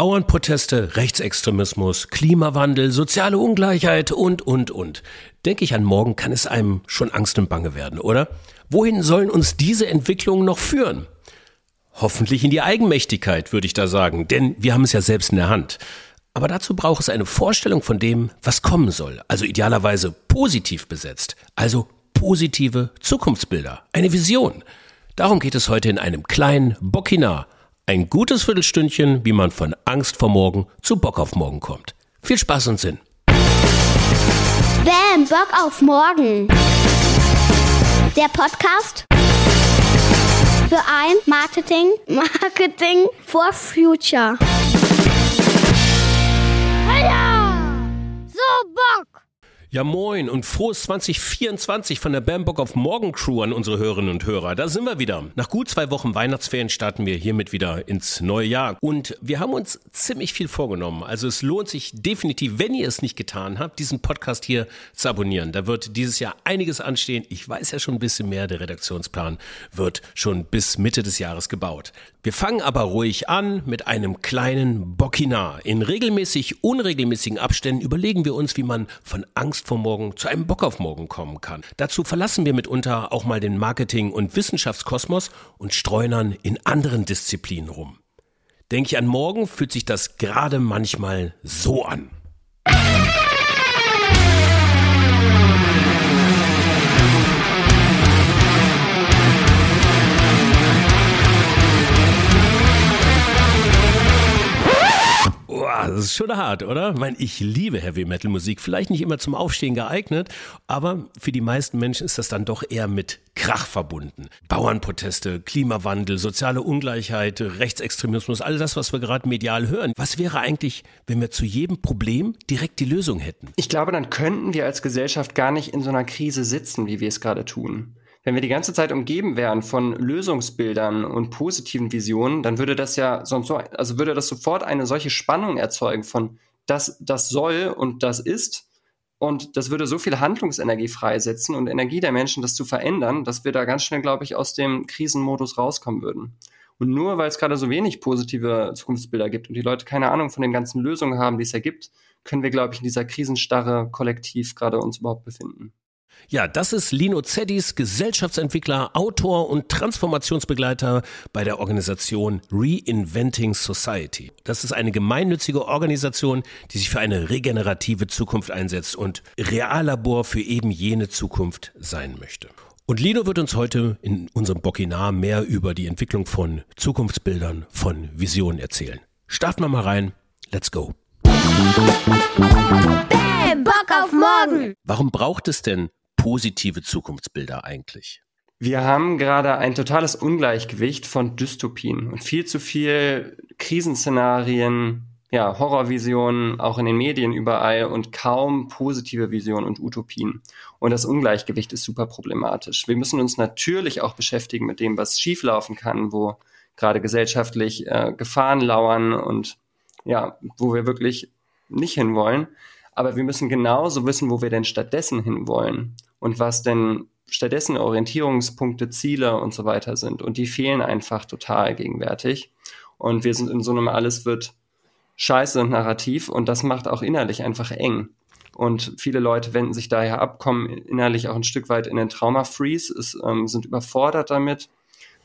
Bauernproteste, Rechtsextremismus, Klimawandel, soziale Ungleichheit und, und, und. Denke ich an morgen, kann es einem schon Angst und Bange werden, oder? Wohin sollen uns diese Entwicklungen noch führen? Hoffentlich in die Eigenmächtigkeit, würde ich da sagen, denn wir haben es ja selbst in der Hand. Aber dazu braucht es eine Vorstellung von dem, was kommen soll, also idealerweise positiv besetzt, also positive Zukunftsbilder, eine Vision. Darum geht es heute in einem kleinen Bockinar, ein gutes Viertelstündchen, wie man von Angst vor morgen zu Bock auf morgen kommt. Viel Spaß und Sinn. Bam, Bock auf morgen. Der Podcast für ein Marketing, Marketing for Future. Heya! So Bock! Ja, moin und frohes 2024 von der Bambock auf Morgen Crew an unsere Hörerinnen und Hörer. Da sind wir wieder. Nach gut zwei Wochen Weihnachtsferien starten wir hiermit wieder ins neue Jahr. Und wir haben uns ziemlich viel vorgenommen. Also es lohnt sich definitiv, wenn ihr es nicht getan habt, diesen Podcast hier zu abonnieren. Da wird dieses Jahr einiges anstehen. Ich weiß ja schon ein bisschen mehr. Der Redaktionsplan wird schon bis Mitte des Jahres gebaut. Wir fangen aber ruhig an mit einem kleinen Bockinar. In regelmäßig unregelmäßigen Abständen überlegen wir uns, wie man von Angst Angst vor morgen zu einem Bock auf morgen kommen kann. Dazu verlassen wir mitunter auch mal den Marketing- und Wissenschaftskosmos und streunern in anderen Disziplinen rum. Denke ich an morgen, fühlt sich das gerade manchmal so an. Das ist schon hart, oder? Ich meine, ich liebe Heavy Metal Musik. Vielleicht nicht immer zum Aufstehen geeignet, aber für die meisten Menschen ist das dann doch eher mit Krach verbunden. Bauernproteste, Klimawandel, soziale Ungleichheit, Rechtsextremismus, all das, was wir gerade medial hören. Was wäre eigentlich, wenn wir zu jedem Problem direkt die Lösung hätten? Ich glaube, dann könnten wir als Gesellschaft gar nicht in so einer Krise sitzen, wie wir es gerade tun. Wenn wir die ganze Zeit umgeben wären von Lösungsbildern und positiven Visionen, dann würde das ja sonst so, also würde das sofort eine solche Spannung erzeugen von das, das soll und das ist. Und das würde so viel Handlungsenergie freisetzen und Energie der Menschen, das zu verändern, dass wir da ganz schnell, glaube ich, aus dem Krisenmodus rauskommen würden. Und nur weil es gerade so wenig positive Zukunftsbilder gibt und die Leute keine Ahnung von den ganzen Lösungen haben, die es ergibt, können wir, glaube ich, in dieser Krisenstarre kollektiv gerade uns überhaupt befinden. Ja, das ist Lino Zeddis, Gesellschaftsentwickler, Autor und Transformationsbegleiter bei der Organisation Reinventing Society. Das ist eine gemeinnützige Organisation, die sich für eine regenerative Zukunft einsetzt und Reallabor für eben jene Zukunft sein möchte. Und Lino wird uns heute in unserem Bockinar mehr über die Entwicklung von Zukunftsbildern, von Visionen erzählen. Starten wir mal rein. Let's go. Bam, Bock auf morgen. Warum braucht es denn positive Zukunftsbilder eigentlich? Wir haben gerade ein totales Ungleichgewicht von Dystopien und viel zu viel Krisenszenarien, ja, Horrorvisionen, auch in den Medien überall und kaum positive Visionen und Utopien. Und das Ungleichgewicht ist super problematisch. Wir müssen uns natürlich auch beschäftigen mit dem, was schieflaufen kann, wo gerade gesellschaftlich äh, Gefahren lauern und ja, wo wir wirklich nicht hinwollen. Aber wir müssen genauso wissen, wo wir denn stattdessen hinwollen und was denn stattdessen Orientierungspunkte, Ziele und so weiter sind. Und die fehlen einfach total gegenwärtig. Und wir sind in so einem alles wird scheiße Narrativ und das macht auch innerlich einfach eng. Und viele Leute wenden sich daher ab, kommen innerlich auch ein Stück weit in den Trauma-Freeze, ähm, sind überfordert damit,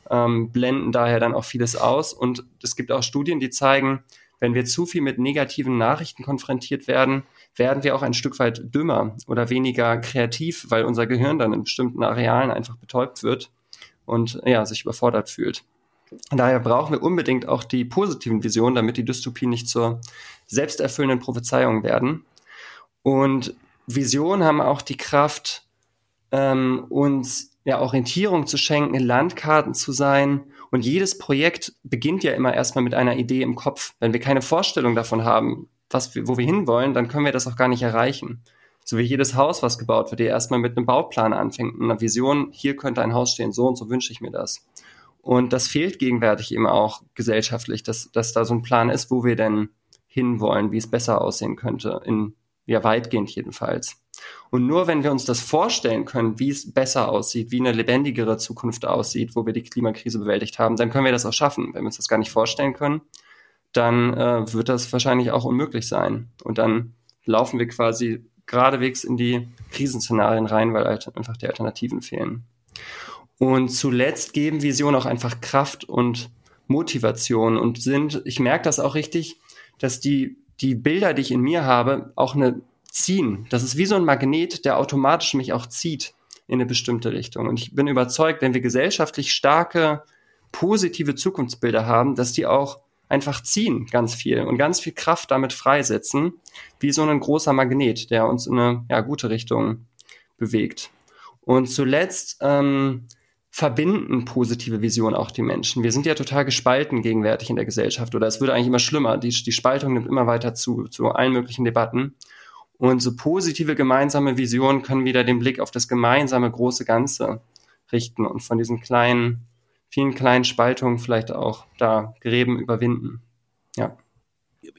ähm, blenden daher dann auch vieles aus. Und es gibt auch Studien, die zeigen, wenn wir zu viel mit negativen Nachrichten konfrontiert werden, werden wir auch ein Stück weit dümmer oder weniger kreativ, weil unser Gehirn dann in bestimmten Arealen einfach betäubt wird und ja, sich überfordert fühlt. Daher brauchen wir unbedingt auch die positiven Visionen, damit die Dystopien nicht zur selbsterfüllenden Prophezeiung werden. Und Visionen haben auch die Kraft, ähm, uns ja, Orientierung zu schenken, Landkarten zu sein. Und jedes Projekt beginnt ja immer erstmal mit einer Idee im Kopf. Wenn wir keine Vorstellung davon haben, was wir, wo wir hinwollen, dann können wir das auch gar nicht erreichen. So wie jedes Haus, was gebaut wird, ihr erstmal mit einem Bauplan anfängt, einer Vision, hier könnte ein Haus stehen, so und so wünsche ich mir das. Und das fehlt gegenwärtig eben auch gesellschaftlich, dass, dass da so ein Plan ist, wo wir denn hinwollen, wie es besser aussehen könnte, in, ja, weitgehend jedenfalls. Und nur wenn wir uns das vorstellen können, wie es besser aussieht, wie eine lebendigere Zukunft aussieht, wo wir die Klimakrise bewältigt haben, dann können wir das auch schaffen. Wenn wir uns das gar nicht vorstellen können, dann äh, wird das wahrscheinlich auch unmöglich sein. Und dann laufen wir quasi geradewegs in die Krisenszenarien rein, weil halt einfach die Alternativen fehlen. Und zuletzt geben Visionen auch einfach Kraft und Motivation und sind, ich merke das auch richtig, dass die, die Bilder, die ich in mir habe, auch eine ziehen. Das ist wie so ein Magnet, der automatisch mich auch zieht in eine bestimmte Richtung. Und ich bin überzeugt, wenn wir gesellschaftlich starke, positive Zukunftsbilder haben, dass die auch einfach ziehen ganz viel und ganz viel Kraft damit freisetzen, wie so ein großer Magnet, der uns in eine ja, gute Richtung bewegt. Und zuletzt ähm, verbinden positive Visionen auch die Menschen. Wir sind ja total gespalten gegenwärtig in der Gesellschaft oder es wird eigentlich immer schlimmer. Die, die Spaltung nimmt immer weiter zu, zu allen möglichen Debatten. Und so positive gemeinsame Visionen können wieder den Blick auf das gemeinsame große Ganze richten und von diesen kleinen vielen kleinen Spaltungen vielleicht auch da Gräben überwinden. Ja.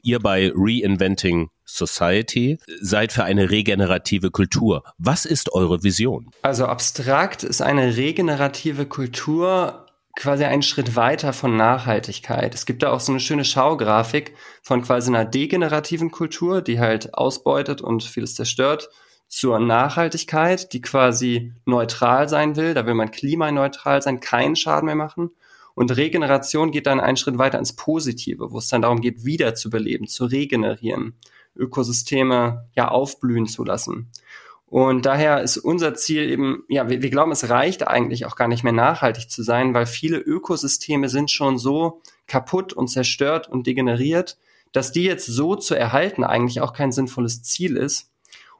Ihr bei Reinventing Society seid für eine regenerative Kultur. Was ist eure Vision? Also abstrakt ist eine regenerative Kultur quasi einen Schritt weiter von Nachhaltigkeit. Es gibt da auch so eine schöne Schaugrafik von quasi einer degenerativen Kultur, die halt ausbeutet und vieles zerstört zur Nachhaltigkeit, die quasi neutral sein will. Da will man klimaneutral sein, keinen Schaden mehr machen. Und Regeneration geht dann einen Schritt weiter ins Positive, wo es dann darum geht, wiederzubeleben, zu regenerieren, Ökosysteme ja aufblühen zu lassen. Und daher ist unser Ziel eben, ja, wir, wir glauben, es reicht eigentlich auch gar nicht mehr nachhaltig zu sein, weil viele Ökosysteme sind schon so kaputt und zerstört und degeneriert, dass die jetzt so zu erhalten eigentlich auch kein sinnvolles Ziel ist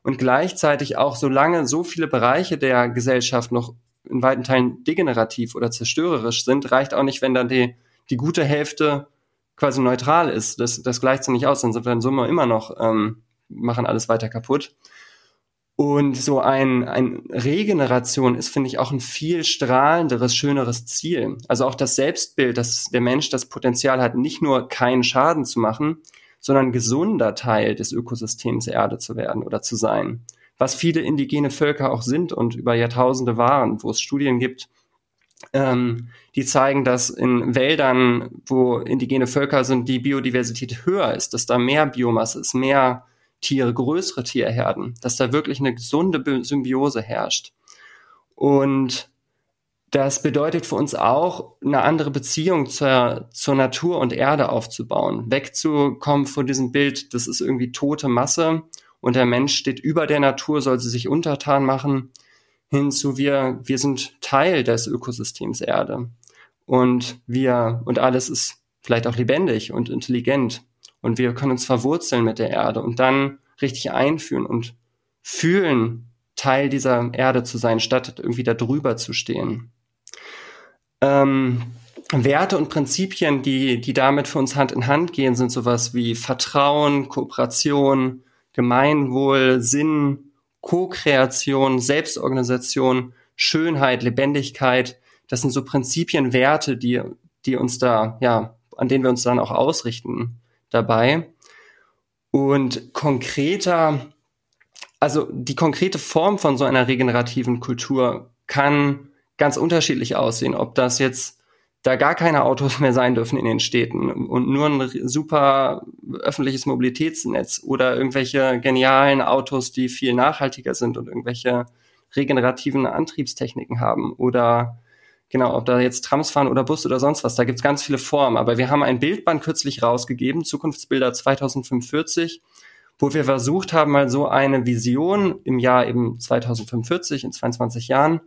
und gleichzeitig auch, solange so viele Bereiche der Gesellschaft noch in weiten Teilen degenerativ oder zerstörerisch sind, reicht auch nicht, wenn dann die, die gute Hälfte quasi neutral ist. Das, das gleicht sich nicht aus, dann sind wir in Summe immer noch, ähm, machen alles weiter kaputt. Und so ein, ein Regeneration ist, finde ich, auch ein viel strahlenderes, schöneres Ziel. Also auch das Selbstbild, dass der Mensch das Potenzial hat, nicht nur keinen Schaden zu machen, sondern gesunder Teil des Ökosystems Erde zu werden oder zu sein. Was viele indigene Völker auch sind und über Jahrtausende waren, wo es Studien gibt, ähm, die zeigen, dass in Wäldern, wo indigene Völker sind, die Biodiversität höher ist, dass da mehr Biomasse ist, mehr Tiere, größere Tierherden, dass da wirklich eine gesunde Symbiose herrscht. Und das bedeutet für uns auch, eine andere Beziehung zur, zur Natur und Erde aufzubauen, wegzukommen von diesem Bild, das ist irgendwie tote Masse und der Mensch steht über der Natur, soll sie sich untertan machen, hinzu wir, wir sind Teil des Ökosystems Erde. Und wir, und alles ist vielleicht auch lebendig und intelligent. Und wir können uns verwurzeln mit der Erde und dann richtig einführen und fühlen, Teil dieser Erde zu sein, statt irgendwie da drüber zu stehen. Ähm, Werte und Prinzipien, die, die damit für uns Hand in Hand gehen, sind sowas wie Vertrauen, Kooperation, Gemeinwohl, Sinn, Co-Kreation, Selbstorganisation, Schönheit, Lebendigkeit. Das sind so Prinzipien, Werte, die, die uns da, ja, an denen wir uns dann auch ausrichten dabei. Und konkreter, also die konkrete Form von so einer regenerativen Kultur kann ganz unterschiedlich aussehen. Ob das jetzt da gar keine Autos mehr sein dürfen in den Städten und nur ein super öffentliches Mobilitätsnetz oder irgendwelche genialen Autos, die viel nachhaltiger sind und irgendwelche regenerativen Antriebstechniken haben oder genau, ob da jetzt Trams fahren oder Bus oder sonst was, da gibt's ganz viele Formen. Aber wir haben ein Bildband kürzlich rausgegeben, Zukunftsbilder 2045, wo wir versucht haben, mal so eine Vision im Jahr eben 2045, in 22 Jahren,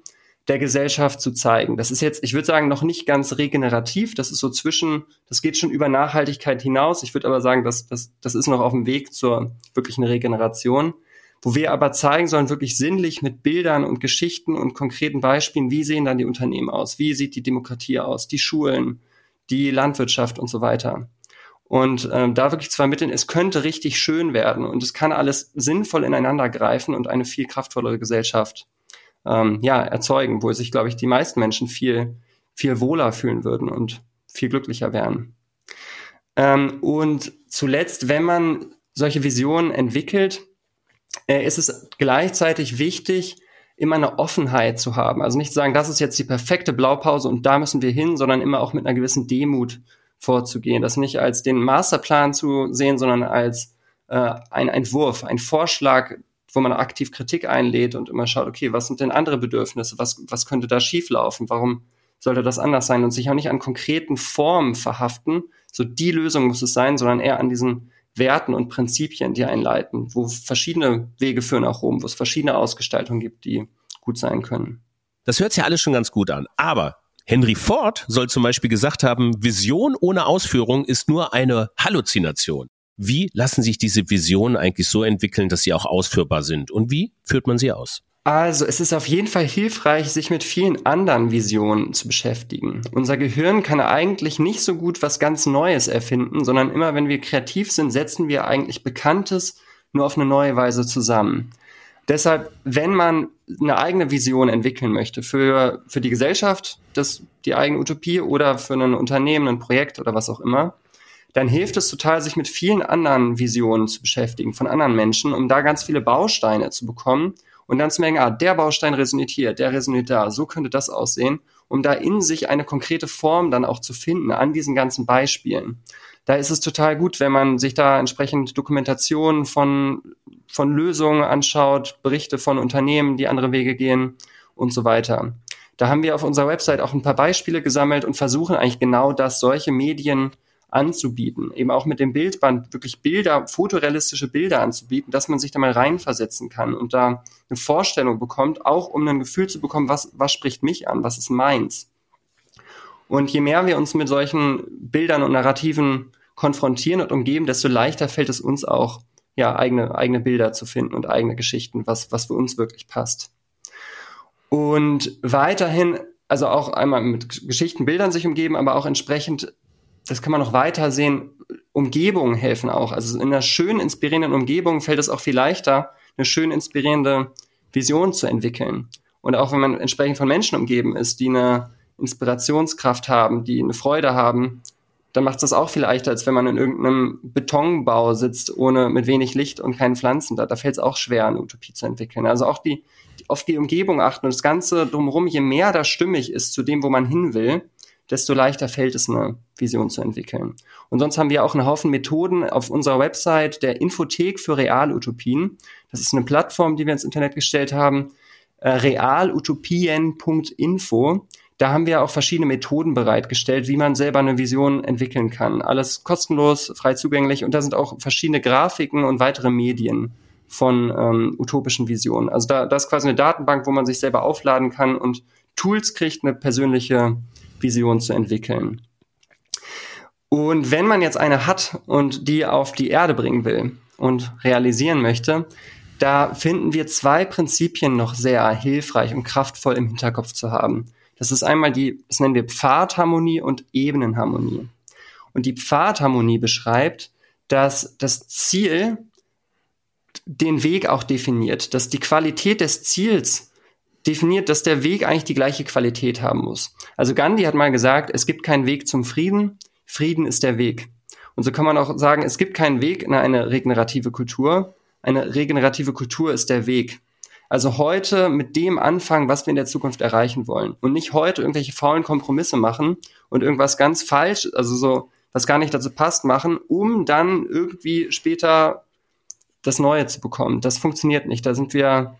der Gesellschaft zu zeigen. Das ist jetzt, ich würde sagen, noch nicht ganz regenerativ. Das ist so zwischen, das geht schon über Nachhaltigkeit hinaus. Ich würde aber sagen, dass das, das ist noch auf dem Weg zur wirklichen Regeneration. Wo wir aber zeigen sollen, wirklich sinnlich mit Bildern und Geschichten und konkreten Beispielen, wie sehen dann die Unternehmen aus? Wie sieht die Demokratie aus? Die Schulen, die Landwirtschaft und so weiter. Und ähm, da wirklich zu vermitteln, es könnte richtig schön werden und es kann alles sinnvoll ineinander greifen und eine viel kraftvollere Gesellschaft ähm, ja, erzeugen, wo sich, glaube ich, die meisten Menschen viel, viel wohler fühlen würden und viel glücklicher wären. Ähm, und zuletzt, wenn man solche Visionen entwickelt, äh, ist es gleichzeitig wichtig, immer eine Offenheit zu haben. Also nicht zu sagen, das ist jetzt die perfekte Blaupause und da müssen wir hin, sondern immer auch mit einer gewissen Demut vorzugehen, das nicht als den Masterplan zu sehen, sondern als äh, ein Entwurf, ein Vorschlag, wo man aktiv Kritik einlädt und immer schaut, okay, was sind denn andere Bedürfnisse, was, was könnte da schieflaufen, warum sollte das anders sein und sich auch nicht an konkreten Formen verhaften, so die Lösung muss es sein, sondern eher an diesen Werten und Prinzipien, die einleiten, wo verschiedene Wege führen nach Rom, wo es verschiedene Ausgestaltungen gibt, die gut sein können. Das hört sich ja alles schon ganz gut an. Aber Henry Ford soll zum Beispiel gesagt haben, Vision ohne Ausführung ist nur eine Halluzination. Wie lassen sich diese Visionen eigentlich so entwickeln, dass sie auch ausführbar sind? Und wie führt man sie aus? Also, es ist auf jeden Fall hilfreich, sich mit vielen anderen Visionen zu beschäftigen. Unser Gehirn kann eigentlich nicht so gut was ganz Neues erfinden, sondern immer wenn wir kreativ sind, setzen wir eigentlich Bekanntes nur auf eine neue Weise zusammen. Deshalb, wenn man eine eigene Vision entwickeln möchte für, für die Gesellschaft, das, die eigene Utopie oder für ein Unternehmen, ein Projekt oder was auch immer, dann hilft es total, sich mit vielen anderen Visionen zu beschäftigen von anderen Menschen, um da ganz viele Bausteine zu bekommen und dann zu merken, ah, der Baustein resoniert hier, der resoniert da, so könnte das aussehen, um da in sich eine konkrete Form dann auch zu finden an diesen ganzen Beispielen. Da ist es total gut, wenn man sich da entsprechend Dokumentationen von, von Lösungen anschaut, Berichte von Unternehmen, die andere Wege gehen und so weiter. Da haben wir auf unserer Website auch ein paar Beispiele gesammelt und versuchen eigentlich genau das, solche Medien anzubieten. Eben auch mit dem Bildband wirklich Bilder, fotorealistische Bilder anzubieten, dass man sich da mal reinversetzen kann und da eine Vorstellung bekommt, auch um ein Gefühl zu bekommen, was, was spricht mich an, was ist meins. Und je mehr wir uns mit solchen Bildern und Narrativen konfrontieren und umgeben, desto leichter fällt es uns auch, ja, eigene, eigene Bilder zu finden und eigene Geschichten, was, was für uns wirklich passt. Und weiterhin, also auch einmal mit Geschichten, Bildern sich umgeben, aber auch entsprechend das kann man noch weiter sehen, Umgebungen helfen auch. Also in einer schön inspirierenden Umgebung fällt es auch viel leichter, eine schön inspirierende Vision zu entwickeln. Und auch wenn man entsprechend von Menschen umgeben ist, die eine Inspirationskraft haben, die eine Freude haben, dann macht es das auch viel leichter, als wenn man in irgendeinem Betonbau sitzt, ohne mit wenig Licht und keinen Pflanzen. Da, da fällt es auch schwer, eine Utopie zu entwickeln. Also auch die, auf die Umgebung achten und das Ganze drumherum, je mehr da stimmig ist zu dem, wo man hin will, desto leichter fällt es, eine Vision zu entwickeln. Und sonst haben wir auch einen Haufen Methoden auf unserer Website der Infothek für Realutopien. Das ist eine Plattform, die wir ins Internet gestellt haben, äh, realutopien.info. Da haben wir auch verschiedene Methoden bereitgestellt, wie man selber eine Vision entwickeln kann. Alles kostenlos, frei zugänglich und da sind auch verschiedene Grafiken und weitere Medien von ähm, utopischen Visionen. Also da, da ist quasi eine Datenbank, wo man sich selber aufladen kann und Tools kriegt, eine persönliche Vision zu entwickeln. Und wenn man jetzt eine hat und die auf die Erde bringen will und realisieren möchte, da finden wir zwei Prinzipien noch sehr hilfreich und kraftvoll im Hinterkopf zu haben. Das ist einmal die, das nennen wir Pfadharmonie und Ebenenharmonie. Und die Pfadharmonie beschreibt, dass das Ziel den Weg auch definiert, dass die Qualität des Ziels definiert, dass der Weg eigentlich die gleiche Qualität haben muss. Also Gandhi hat mal gesagt, es gibt keinen Weg zum Frieden, Frieden ist der Weg. Und so kann man auch sagen, es gibt keinen Weg in eine regenerative Kultur, eine regenerative Kultur ist der Weg. Also heute mit dem anfangen, was wir in der Zukunft erreichen wollen. Und nicht heute irgendwelche faulen Kompromisse machen und irgendwas ganz falsch, also so, was gar nicht dazu passt, machen, um dann irgendwie später das Neue zu bekommen. Das funktioniert nicht. Da sind wir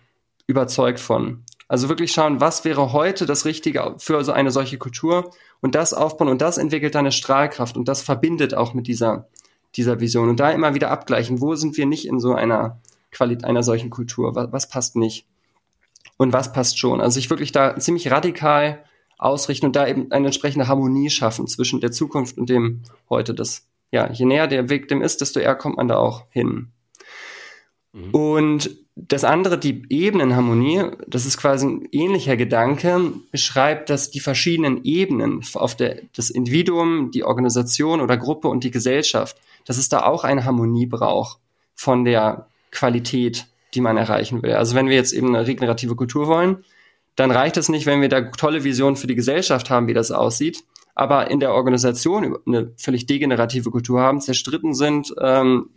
überzeugt von. Also wirklich schauen, was wäre heute das Richtige für so eine solche Kultur und das aufbauen und das entwickelt dann eine Strahlkraft und das verbindet auch mit dieser, dieser Vision und da immer wieder abgleichen, wo sind wir nicht in so einer Qualität einer solchen Kultur, was, was passt nicht und was passt schon. Also sich wirklich da ziemlich radikal ausrichten und da eben eine entsprechende Harmonie schaffen zwischen der Zukunft und dem heute. Das, ja, je näher der Weg dem ist, desto eher kommt man da auch hin. Mhm. Und das andere, die Ebenenharmonie, das ist quasi ein ähnlicher Gedanke, beschreibt, dass die verschiedenen Ebenen auf der, das Individuum, die Organisation oder Gruppe und die Gesellschaft, dass es da auch eine Harmonie braucht von der Qualität, die man erreichen will. Also wenn wir jetzt eben eine regenerative Kultur wollen, dann reicht es nicht, wenn wir da tolle Visionen für die Gesellschaft haben, wie das aussieht, aber in der Organisation eine völlig degenerative Kultur haben, zerstritten sind, ähm,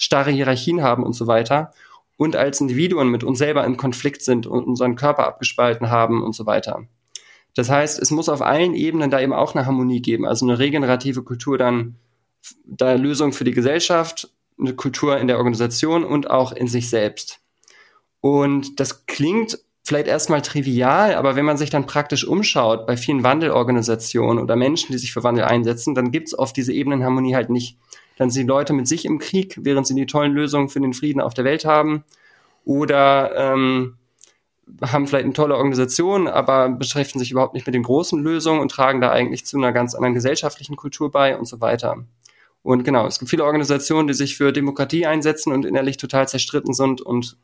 starre Hierarchien haben und so weiter und als Individuen mit uns selber im Konflikt sind und unseren Körper abgespalten haben und so weiter. Das heißt, es muss auf allen Ebenen da eben auch eine Harmonie geben, also eine regenerative Kultur dann da Lösung für die Gesellschaft, eine Kultur in der Organisation und auch in sich selbst. Und das klingt vielleicht erstmal trivial, aber wenn man sich dann praktisch umschaut bei vielen Wandelorganisationen oder Menschen, die sich für Wandel einsetzen, dann gibt es oft diese Ebenenharmonie halt nicht. Dann sind die Leute mit sich im Krieg, während sie die tollen Lösungen für den Frieden auf der Welt haben. Oder ähm, haben vielleicht eine tolle Organisation, aber beschäftigen sich überhaupt nicht mit den großen Lösungen und tragen da eigentlich zu einer ganz anderen gesellschaftlichen Kultur bei und so weiter. Und genau, es gibt viele Organisationen, die sich für Demokratie einsetzen und innerlich total zerstritten sind und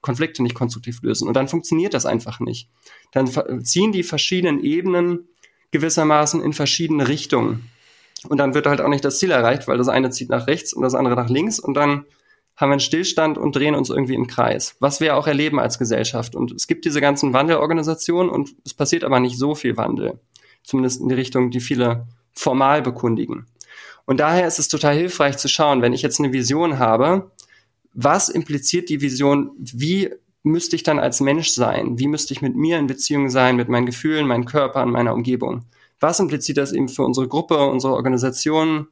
Konflikte nicht konstruktiv lösen. Und dann funktioniert das einfach nicht. Dann ziehen die verschiedenen Ebenen gewissermaßen in verschiedene Richtungen. Und dann wird halt auch nicht das Ziel erreicht, weil das eine zieht nach rechts und das andere nach links und dann haben wir einen Stillstand und drehen uns irgendwie im Kreis, was wir auch erleben als Gesellschaft. Und es gibt diese ganzen Wandelorganisationen und es passiert aber nicht so viel Wandel, zumindest in die Richtung, die viele formal bekundigen. Und daher ist es total hilfreich zu schauen, wenn ich jetzt eine Vision habe, was impliziert die Vision, wie müsste ich dann als Mensch sein? Wie müsste ich mit mir in Beziehung sein, mit meinen Gefühlen, meinem Körper und meiner Umgebung? Was impliziert das eben für unsere Gruppe, unsere Organisation?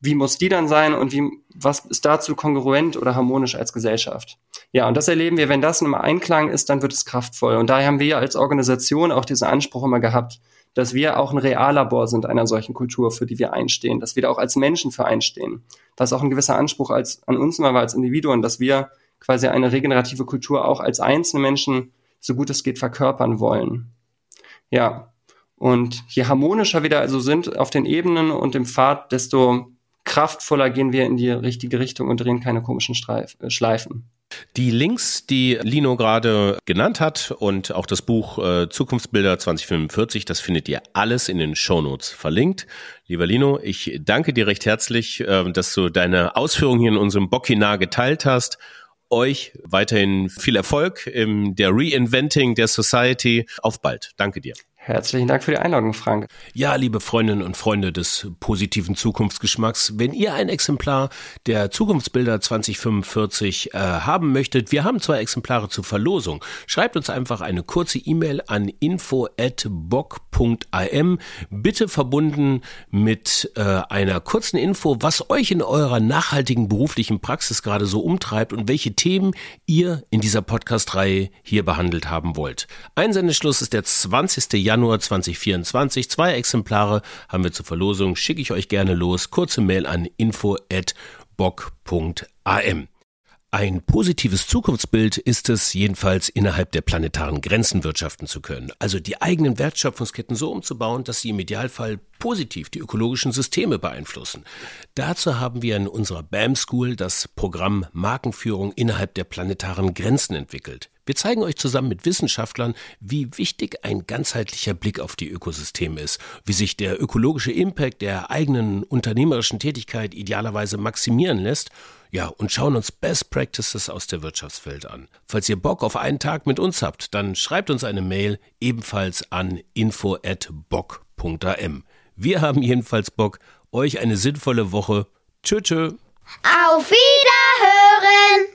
Wie muss die dann sein und wie, was ist dazu kongruent oder harmonisch als Gesellschaft? Ja, und das erleben wir, wenn das im Einklang ist, dann wird es kraftvoll. Und daher haben wir als Organisation auch diesen Anspruch immer gehabt, dass wir auch ein Reallabor sind einer solchen Kultur, für die wir einstehen, dass wir da auch als Menschen für einstehen. Das ist auch ein gewisser Anspruch als, an uns mal als Individuen, dass wir quasi eine regenerative Kultur auch als einzelne Menschen so gut es geht verkörpern wollen. Ja. Und je harmonischer wir da also sind auf den Ebenen und im Pfad, desto kraftvoller gehen wir in die richtige Richtung und drehen keine komischen Streif äh, Schleifen. Die Links, die Lino gerade genannt hat und auch das Buch äh, Zukunftsbilder 2045, das findet ihr alles in den Shownotes verlinkt. Lieber Lino, ich danke dir recht herzlich, äh, dass du deine Ausführungen hier in unserem Bockinar geteilt hast. Euch weiterhin viel Erfolg in der Reinventing der Society. Auf bald. Danke dir. Herzlichen Dank für die Einladung, Frank. Ja, liebe Freundinnen und Freunde des positiven Zukunftsgeschmacks, wenn ihr ein Exemplar der Zukunftsbilder 2045 äh, haben möchtet, wir haben zwei Exemplare zur Verlosung. Schreibt uns einfach eine kurze E-Mail an info@bock.am, bitte verbunden mit äh, einer kurzen Info, was euch in eurer nachhaltigen beruflichen Praxis gerade so umtreibt und welche Themen ihr in dieser Podcast-Reihe hier behandelt haben wollt. Einsendeschluss ist der 20. Januar Januar 2024. Zwei Exemplare haben wir zur Verlosung. Schicke ich euch gerne los. Kurze Mail an info@bock.am. Ein positives Zukunftsbild ist es, jedenfalls innerhalb der planetaren Grenzen wirtschaften zu können. Also die eigenen Wertschöpfungsketten so umzubauen, dass sie im Idealfall positiv die ökologischen Systeme beeinflussen. Dazu haben wir in unserer BAM School das Programm Markenführung innerhalb der planetaren Grenzen entwickelt. Wir zeigen euch zusammen mit Wissenschaftlern, wie wichtig ein ganzheitlicher Blick auf die Ökosysteme ist, wie sich der ökologische Impact der eigenen unternehmerischen Tätigkeit idealerweise maximieren lässt ja, und schauen uns Best Practices aus der Wirtschaftswelt an. Falls ihr Bock auf einen Tag mit uns habt, dann schreibt uns eine Mail ebenfalls an info@bock.am. Wir haben jedenfalls Bock, euch eine sinnvolle Woche. Tschö, tschö. Auf Wiederhören!